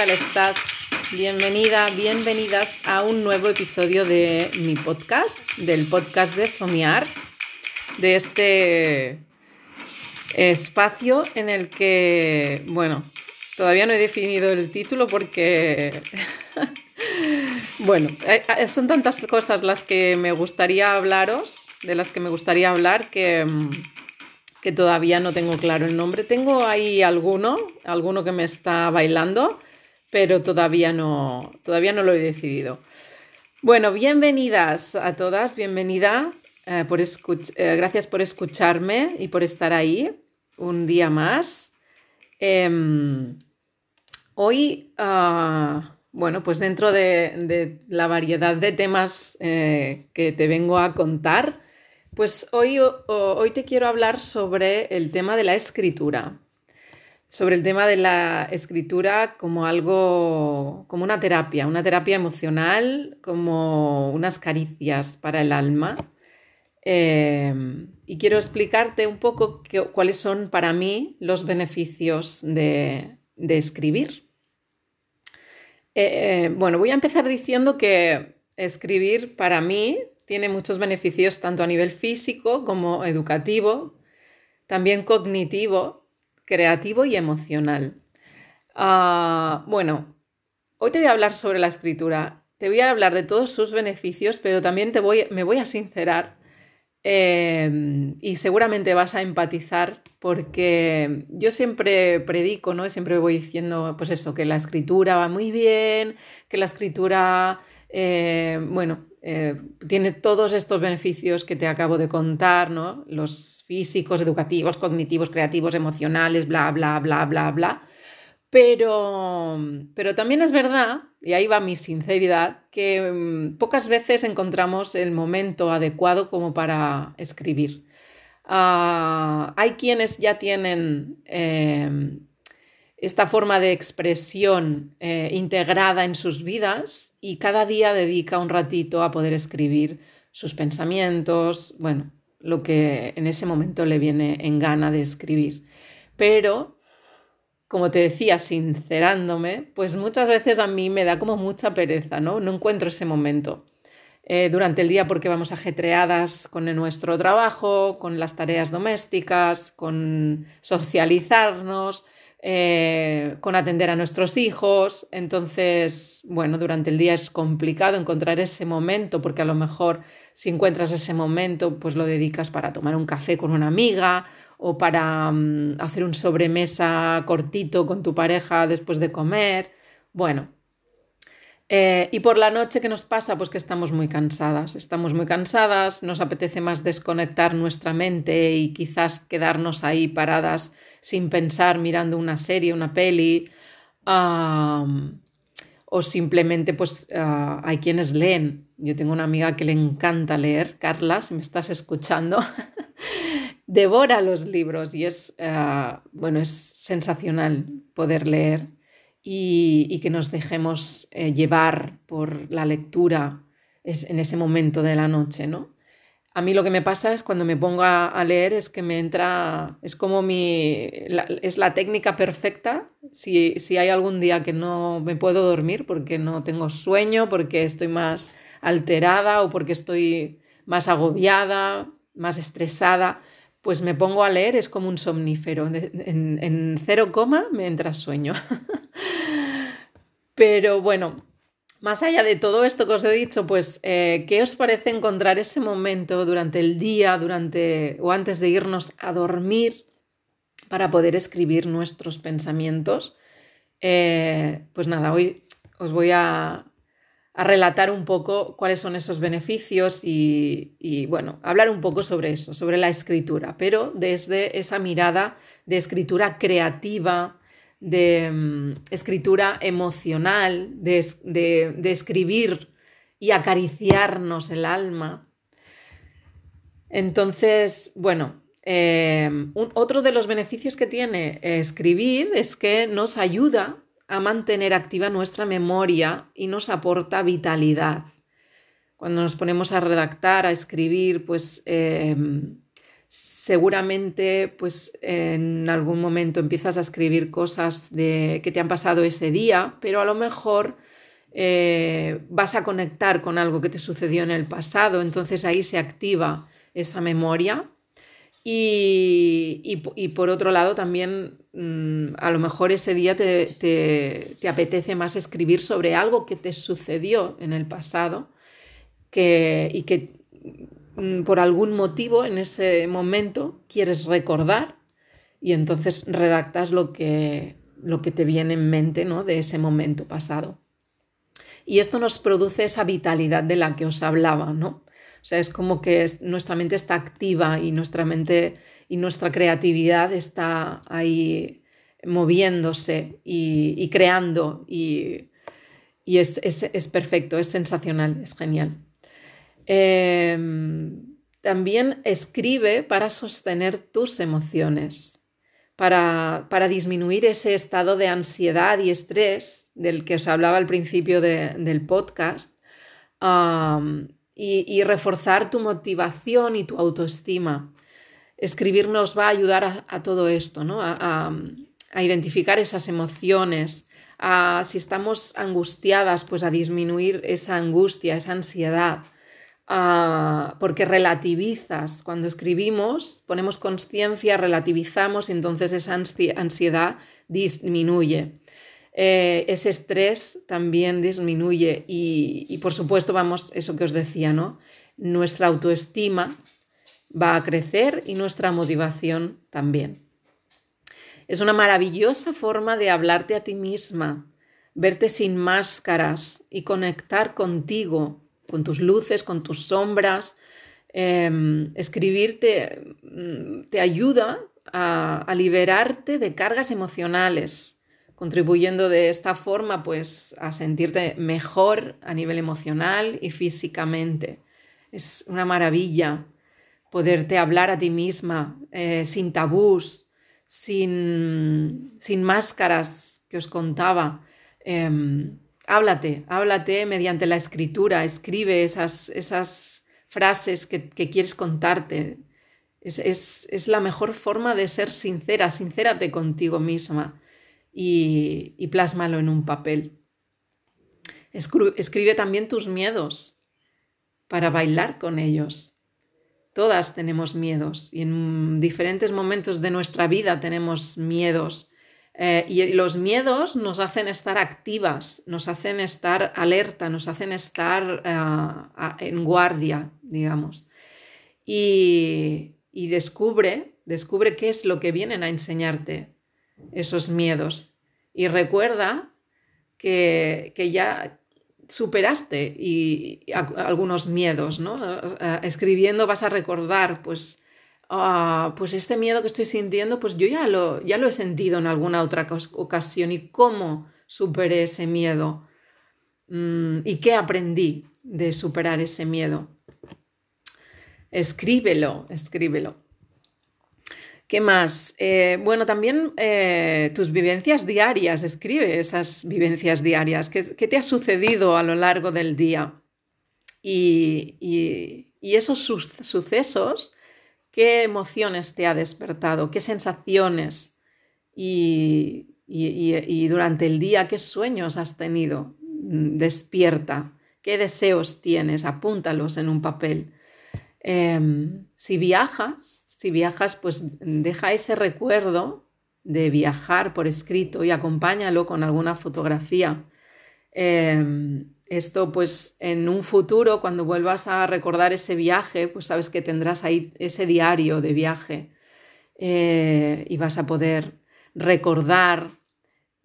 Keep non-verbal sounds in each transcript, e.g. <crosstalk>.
¿qué tal estás? Bienvenida, bienvenidas a un nuevo episodio de mi podcast, del podcast de Soñar, de este espacio en el que, bueno, todavía no he definido el título porque, <laughs> bueno, eh, eh, son tantas cosas las que me gustaría hablaros, de las que me gustaría hablar, que, que todavía no tengo claro el nombre. Tengo ahí alguno, alguno que me está bailando, pero todavía no, todavía no lo he decidido. Bueno, bienvenidas a todas, bienvenida, eh, por gracias por escucharme y por estar ahí un día más. Em, hoy, ah, bueno, pues dentro de, la variedad de temas eh, que te vengo a contar, pues hoy, hoy te quiero hablar sobre el tema de la escritura, sobre el tema de la escritura como algo, como una terapia, una terapia emocional, como unas caricias para el alma. Em, y quiero explicarte un poco cuáles son para mí los beneficios de, escribir. Eh, eh, bueno, voy a empezar diciendo que escribir para mí tiene muchos beneficios tanto a nivel físico como educativo, también cognitivo, creativo y emocional. Ah, bueno, hoy te voy a hablar sobre la escritura, te voy a hablar de todos sus beneficios, pero también te voy, me voy a sincerar Em, y seguramente vas a empatizar porque yo siempre predico, ¿no? Siempre voy diciendo, pues eso, que la escritura va muy bien, que la escritura, eh, bueno, eh, tiene todos estos beneficios que te acabo de contar, ¿no? Los físicos, educativos, cognitivos, creativos, emocionales, bla, bla, bla, bla, bla. Pero, pero también es verdad, y ahí va mi sinceridad, que mm, pocas veces encontramos el momento adecuado como para escribir. Ah, hay quienes ya tienen em, esta forma de expresión eh, integrada en sus vidas y cada día dedica un ratito a poder escribir sus pensamientos, bueno, lo que en ese momento le viene en gana de escribir. Pero como te decía, sincerándome, pues muchas veces a mí me da como mucha pereza, ¿no? No encuentro ese momento. Eh, durante el día porque vamos ajetreadas con nuestro trabajo, con las tareas domésticas, con socializarnos, eh, con atender a nuestros hijos. Entonces, bueno, durante el día es complicado encontrar ese momento porque a lo mejor si encuentras ese momento, pues lo dedicas para tomar un café con una amiga o para mm, hacer un sobremesa cortito con tu pareja después de comer. Bueno. Eh, y por la noche, ¿qué nos pasa? Pues que estamos muy cansadas. Estamos muy cansadas, nos apetece más desconectar nuestra mente y quizás quedarnos ahí paradas sin pensar mirando una serie, una peli. o simplemente, pues ah, hay quienes leen. Yo tengo una amiga que le encanta leer, Carla, si me estás escuchando. <laughs> devora los libros y es, eh, bueno, es sensacional poder leer y, que nos dejemos eh, llevar por la lectura en ese momento de la noche, ¿no? A mí lo que me pasa es cuando me pongo a, leer es que me entra, es como mi, es la técnica perfecta. Si, si hay algún día que no me puedo dormir porque no tengo sueño, porque estoy más alterada o porque estoy más agobiada, más estresada, pues me pongo a leer, es como un somnífero. En, cero coma me entra sueño. <laughs> Pero bueno, más allá de todo esto que os he dicho, pues, eh, ¿qué os parece encontrar ese momento durante el día, durante o antes de irnos a dormir, para poder escribir nuestros pensamientos? Eh, pues nada, hoy os voy a, a relatar un poco cuáles son esos beneficios y, bueno, hablar un poco sobre eso, sobre la escritura, pero desde esa mirada de escritura creativa, de mm, escritura emocional, de, escribir y acariciarnos el alma. Entonces, bueno, eh, otro de los beneficios que tiene escribir es que nos ayuda a mantener activa nuestra memoria y nos aporta vitalidad. Cuando nos ponemos a redactar, a escribir, pues em, seguramente pues en algún momento empiezas a escribir cosas de, que te han pasado ese día, pero a lo mejor eh, vas a conectar con algo que te sucedió en el pasado, entonces ahí se activa esa memoria. Y, por otro lado también mm, a lo mejor ese día te, te, apetece más escribir sobre algo que te sucedió en el pasado que, y que por algún motivo en ese momento quieres recordar y entonces redactas lo que, lo que te viene en mente ¿no? de ese momento pasado. Y esto nos produce esa vitalidad de la que os hablaba, ¿no? O sea, es como que nuestra mente está activa y nuestra mente y nuestra creatividad está ahí moviéndose y, creando y, es, es perfecto, es sensacional, es genial. Em, también escribe para sostener tus emociones, para, disminuir ese estado de ansiedad y estrés del que os hablaba al principio del podcast y, reforzar tu motivación y tu autoestima. Escribir nos va a ayudar a, todo esto, ¿no? a, identificar esas emociones, si estamos angustiadas, pues a disminuir esa angustia, esa ansiedad. Porque relativizas. Cuando escribimos, ponemos conciencia, relativizamos y entonces esa ansiedad disminuye. Eh, ese estrés también disminuye y, por supuesto vamos, eso que os decía, ¿no? Nuestra autoestima va a crecer y nuestra motivación también. Es una maravillosa forma de hablarte a ti misma, verte sin máscaras y conectar contigo con tus luces, con tus sombras. Em, escribir te, ayuda a, liberarte de cargas emocionales, contribuyendo de esta forma pues a sentirte mejor a nivel emocional y físicamente. Es una maravilla poderte hablar a ti misma eh, sin tabús, sin, sin, máscaras que os contaba. Em, háblate, háblate mediante la escritura, escribe esas, esas frases que, quieres contarte. Es, la mejor forma de ser sincera, sincérate contigo misma y, y plásmalo en un papel. Escribe también tus miedos para bailar con ellos. Todas tenemos miedos y en diferentes momentos de nuestra vida tenemos miedos eh, y los miedos nos hacen estar activas, nos hacen estar alerta, nos hacen estar eh, en guardia, digamos. Y, descubre, descubre qué es lo que vienen a enseñarte esos miedos. Y recuerda que, ya superaste y, algunos miedos, ¿no? Eh, escribiendo vas a recordar, pues, Ah, pues este miedo que estoy sintiendo, pues yo ya lo, ya lo he sentido en alguna otra ocasión y cómo superé ese miedo mm, y qué aprendí de superar ese miedo. Escríbelo, escríbelo. ¿Qué más? Eh, bueno, también eh, tus vivencias diarias, escribe esas vivencias diarias. ¿Qué, te ha sucedido a lo largo del día? Y, esos sucesos qué emociones te ha despertado, qué sensaciones y, durante el día qué sueños has tenido. Mm, despierta, qué deseos tienes, apúntalos en un papel. Em, si viajas, si viajas, pues deja ese recuerdo de viajar por escrito y acompáñalo con alguna fotografía. Em, esto pues en un futuro, cuando vuelvas a recordar ese viaje, pues sabes que tendrás ahí ese diario de viaje eh, y vas a poder recordar,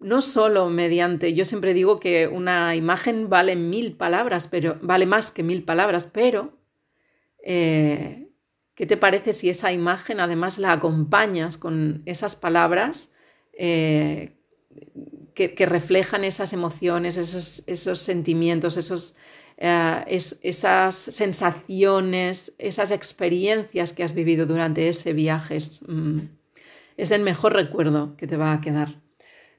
no solo mediante, yo siempre digo que una imagen vale mil palabras, pero vale más que mil palabras, pero eh, ¿qué te parece si esa imagen además la acompañas con esas palabras? Eh, que, reflejan esas emociones, esos, sentimientos, esos, eh, esas sensaciones, esas experiencias que has vivido durante ese viaje. Mm, es, el mejor recuerdo que te va a quedar.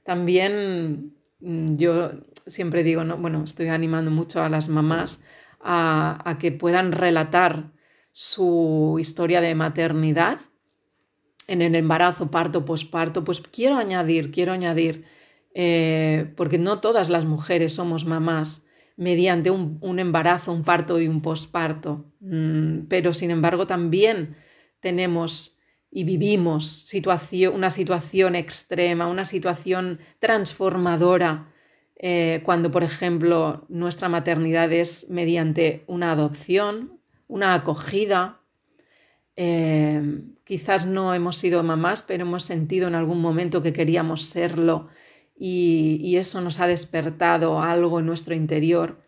También mm, yo siempre digo, ¿no? bueno, estoy animando mucho a las mamás a, que puedan relatar su historia de maternidad, en el embarazo, parto, posparto, pues quiero añadir, quiero añadir, eh, porque no todas las mujeres somos mamás mediante un, embarazo, un parto y un posparto, mm, pero sin embargo también tenemos y vivimos una situación extrema, una situación transformadora, eh, cuando, por ejemplo, nuestra maternidad es mediante una adopción, una acogida. Eh, quizás no hemos sido mamás, pero hemos sentido en algún momento que queríamos serlo y, eso nos ha despertado algo en nuestro interior.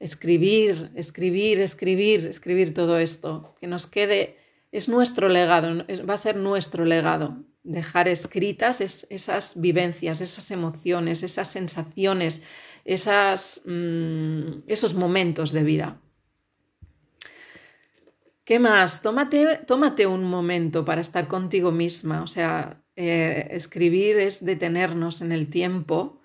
Escribir, escribir, escribir, escribir todo esto, que nos quede es nuestro legado, va a ser nuestro legado, dejar escritas esas vivencias, esas emociones, esas sensaciones, esas, mm, esos momentos de vida. ¿Qué más? Tómate, tómate, un momento para estar contigo misma. O sea, eh, escribir es detenernos en el tiempo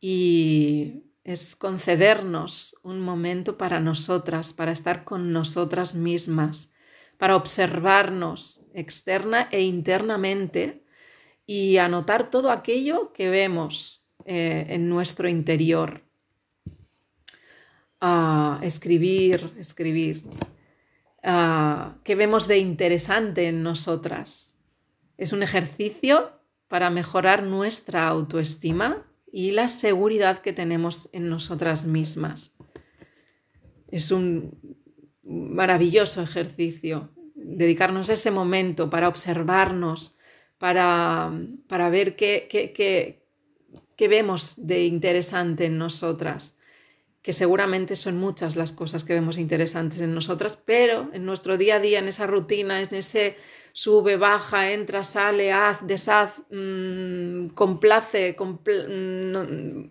y es concedernos un momento para nosotras, para estar con nosotras mismas para observarnos externa e internamente y anotar todo aquello que vemos eh, en nuestro interior. Ah, escribir, escribir. Ah, ¿Qué vemos de interesante en nosotras? Es un ejercicio para mejorar nuestra autoestima y la seguridad que tenemos en nosotras mismas. Es un maravilloso ejercicio, dedicarnos ese momento para observarnos, para, para ver qué, qué, vemos de interesante en nosotras, que seguramente son muchas las cosas que vemos interesantes en nosotras, pero en nuestro día a día, en esa rutina, en ese sube, baja, entra, sale, haz, deshaz, mmm, complace, mm,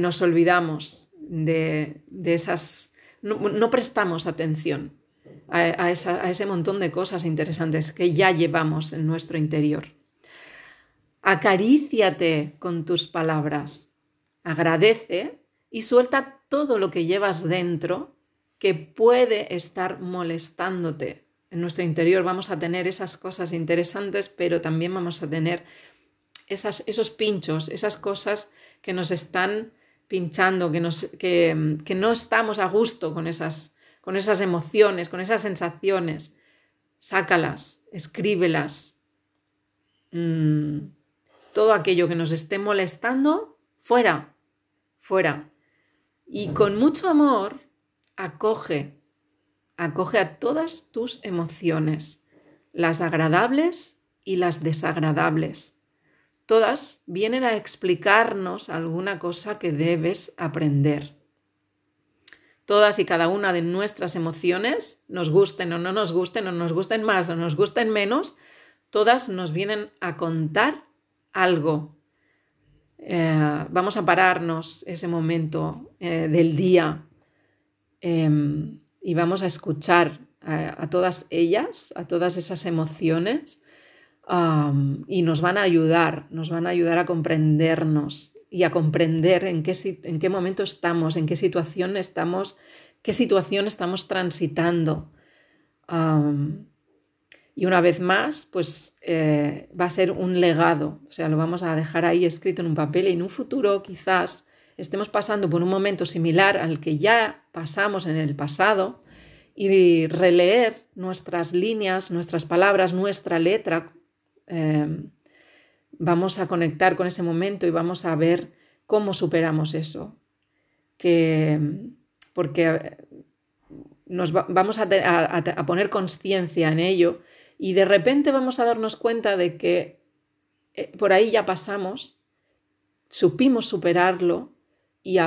nos olvidamos de, esas no, prestamos atención a, ese montón de cosas interesantes que ya llevamos en nuestro interior. Acaríciate con tus palabras, agradece y suelta todo lo que llevas dentro que puede estar molestándote. En nuestro interior vamos a tener esas cosas interesantes, pero también vamos a tener esos pinchos, esas cosas que nos están pinchando, que, no estamos a gusto con esas, con esas emociones, con esas sensaciones. Sácalas, escríbelas. Mm, todo aquello que nos esté molestando, fuera, fuera. Y con mucho amor, acoge, acoge a todas tus emociones, las agradables y las desagradables todas vienen a explicarnos alguna cosa que debes aprender. Todas y cada una de nuestras emociones, nos gusten o no nos gusten, o nos gusten más o nos gusten menos, todas nos vienen a contar algo. Eh, vamos a pararnos ese momento eh, del día em, y vamos a escuchar a todas ellas, a todas esas emociones y nos van a ayudar, nos van a ayudar a comprendernos y a comprender en qué, en qué momento estamos, en qué situación estamos, qué situación estamos transitando. Y una vez más, pues eh, va a ser un legado, o sea, lo vamos a dejar ahí escrito en un papel y en un futuro quizás estemos pasando por un momento similar al que ya pasamos en el pasado y releer nuestras líneas, nuestras palabras, nuestra letra Em, vamos a conectar con ese momento y vamos a ver cómo superamos eso. Que, porque eh, nos vamos a, poner conciencia en ello y de repente vamos a darnos cuenta de que eh, por ahí ya pasamos, supimos superarlo y,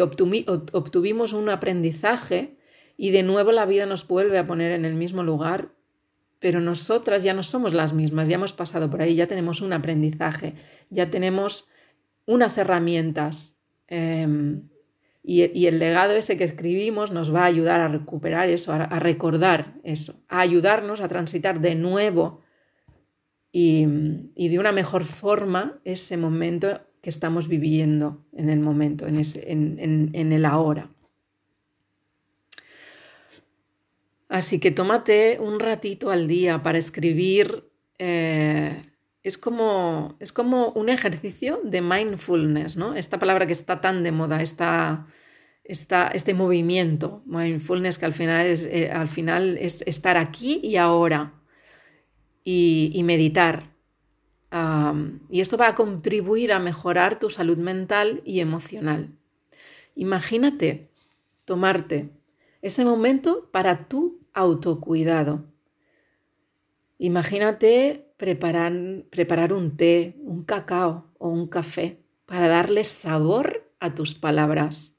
obtuvimos un aprendizaje y de nuevo la vida nos vuelve a poner en el mismo lugar pero nosotras ya no somos las mismas, ya hemos pasado por ahí, ya tenemos un aprendizaje, ya tenemos unas herramientas em, y, el legado ese que escribimos nos va a ayudar a recuperar eso, a, recordar eso, a ayudarnos a transitar de nuevo y, de una mejor forma ese momento que estamos viviendo en el momento, en, ese, en el ahora. Así que tómate un ratito al día para escribir. Eh, es, como, es como un ejercicio de mindfulness, ¿no? Esta palabra que está tan de moda, esta, este movimiento, mindfulness, que al final es, eh, al final es estar aquí y ahora y, meditar. y esto va a contribuir a mejorar tu salud mental y emocional. Imagínate tomarte ese momento para tu autocuidado. Imagínate preparar, preparar un té, un cacao o un café para darle sabor a tus palabras.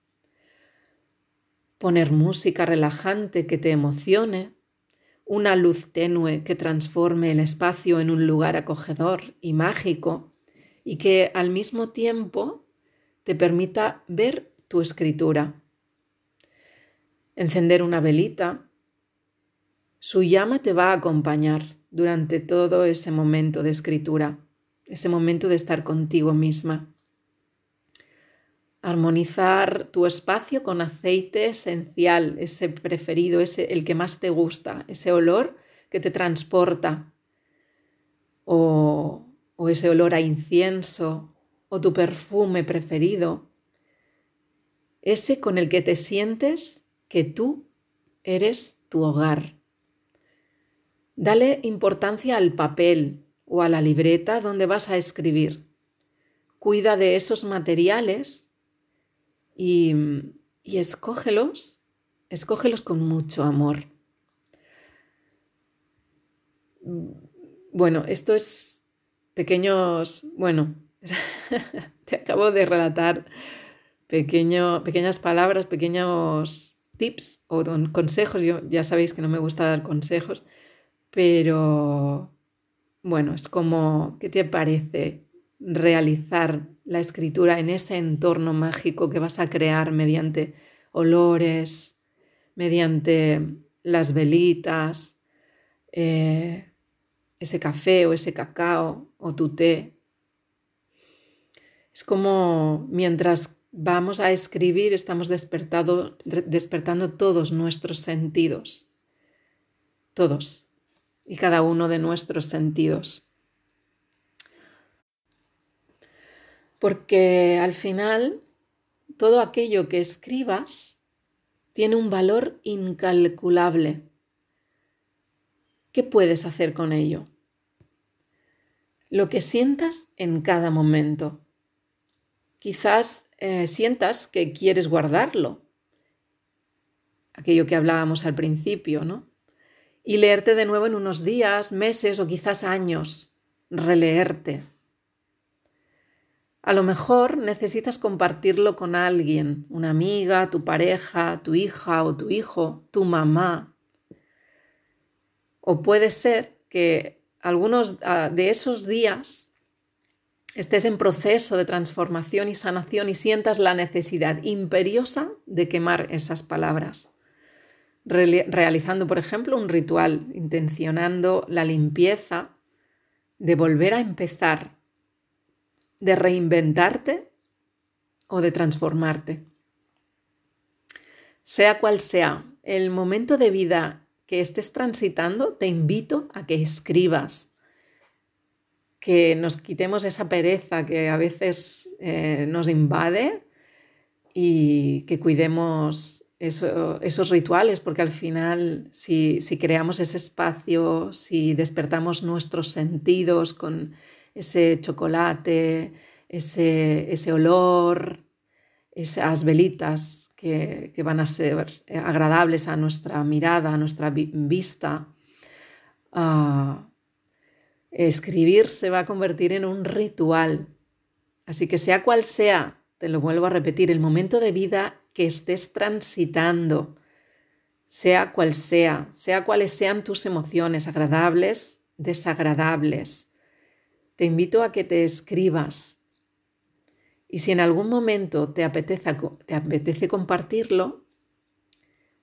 Poner música relajante que te emocione, una luz tenue que transforme el espacio en un lugar acogedor y mágico y que al mismo tiempo te permita ver tu escritura encender una velita. Su llama te va a acompañar durante todo ese momento de escritura, ese momento de estar contigo misma. Armonizar tu espacio con aceite esencial, ese preferido, ese el que más te gusta, ese olor que te transporta, o, o ese olor a incienso, o tu perfume preferido, ese con el que te sientes que tú eres tu hogar. Dale importancia al papel o a la libreta donde vas a escribir. Cuida de esos materiales y, y escógelos, escógelos con mucho amor. Bueno, esto es pequeños, bueno, <laughs> te acabo de relatar pequeñas palabras, pequeños tips o consejos. Yo ya sabéis que no me gusta dar consejos, pero bueno, es como, ¿qué te parece realizar la escritura en ese entorno mágico que vas a crear mediante olores, mediante las velitas, eh, ese café o ese cacao o tu té? Es como mientras vamos a escribir, estamos despertando todos nuestros sentidos, todos y cada uno de nuestros sentidos. Porque al final, todo aquello que escribas tiene un valor incalculable. ¿Qué puedes hacer con ello? Lo que sientas en cada momento. Quizás eh, sientas que quieres guardarlo, aquello que hablábamos al principio, ¿no? Y leerte de nuevo en unos días, meses o quizás años, releerte. A lo mejor necesitas compartirlo con alguien, una amiga, tu pareja, tu hija o tu hijo, tu mamá. O puede ser que algunos ah, de esos días estés en proceso de transformación y sanación y sientas la necesidad imperiosa de quemar esas palabras, realizando, por ejemplo, un ritual, intencionando la limpieza de volver a empezar, de reinventarte o de transformarte. Sea cual sea el momento de vida que estés transitando, te invito a que escribas que nos quitemos esa pereza que a veces eh, nos invade y que cuidemos esos rituales, porque al final si, creamos ese espacio, si despertamos nuestros sentidos con ese chocolate, ese, ese olor, esas velitas que, van a ser agradables a nuestra mirada, a nuestra vista, ah, Escribir se va a convertir en un ritual. Así que sea cual sea, te lo vuelvo a repetir, el momento de vida que estés transitando, sea cual sea, sea cuales sean tus emociones, agradables, desagradables, te invito a que te escribas. Y si en algún momento te apetece, te apetece compartirlo,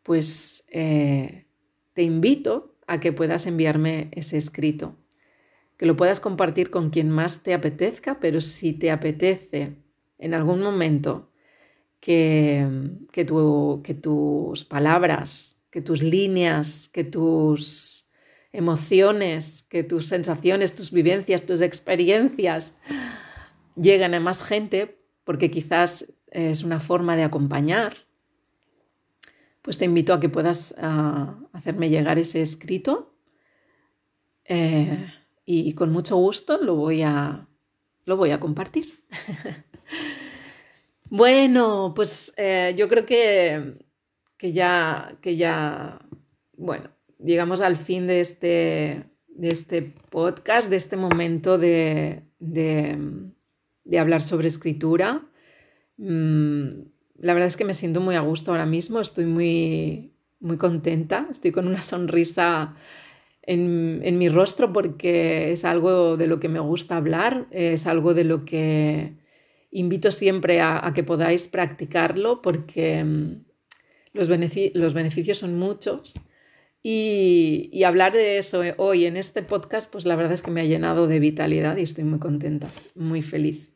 pues eh, te invito a que puedas enviarme ese escrito que lo puedas compartir con quien más te apetezca, pero si te apetece en algún momento que, tus palabras que tus líneas, que tus emociones, que tus sensaciones, tus vivencias, tus experiencias lleguen a más gente, porque quizás es una forma de acompañar, pues te invito a que puedas ah, hacerme llegar ese escrito eh, y con mucho gusto lo voy a compartir. <laughs> bueno, pues eh, yo creo que, que, ya, que ya, bueno, llegamos al fin de este, de este podcast, de este momento de, de, hablar sobre escritura. Mm, la verdad es que me siento muy a gusto ahora mismo, estoy muy, muy contenta, estoy con una sonrisa en, mi rostro porque es algo de lo que me gusta hablar, es algo de lo que invito siempre a, que podáis practicarlo porque mm, los, los beneficios son muchos. Y, hablar de eso hoy en este podcast, pues la verdad es que me ha llenado de vitalidad y estoy muy contenta, muy feliz.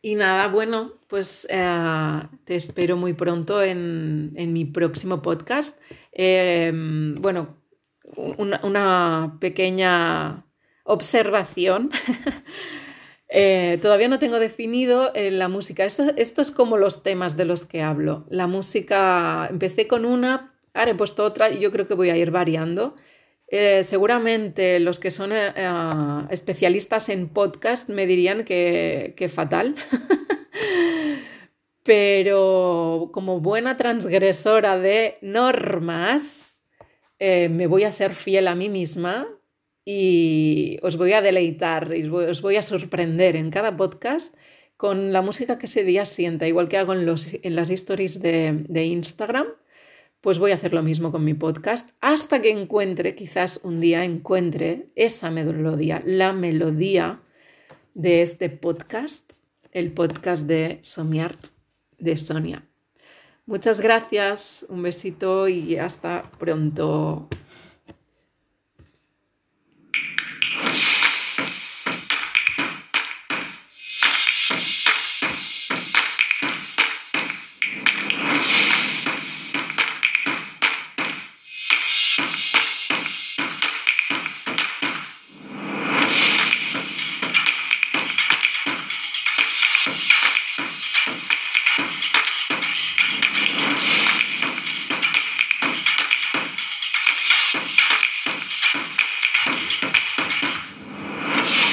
Y nada, bueno, pues eh, te espero muy pronto en, mi próximo podcast. Em, bueno, una, pequeña observación. <laughs> Eh, todavía no tengo definido eh, la música. Esto, esto, es como los temas de los que hablo. La música, empecé con una, ahora he puesto otra y yo creo que voy a ir variando. Eh, seguramente los que son eh, eh, especialistas en podcast me dirían que, fatal. <laughs> Pero como buena transgresora de normas, me voy a ser fiel a mí misma y os voy a deleitar, os voy a sorprender en cada podcast con la música que ese día sienta, igual que hago en, los, en las stories de Instagram pues voy a hacer lo mismo con mi podcast hasta que encuentre, quizás un día encuentre esa melodía, la melodía de este podcast, el podcast de Somiart de Sonia. Muchas gracias, un besito y hasta pronto.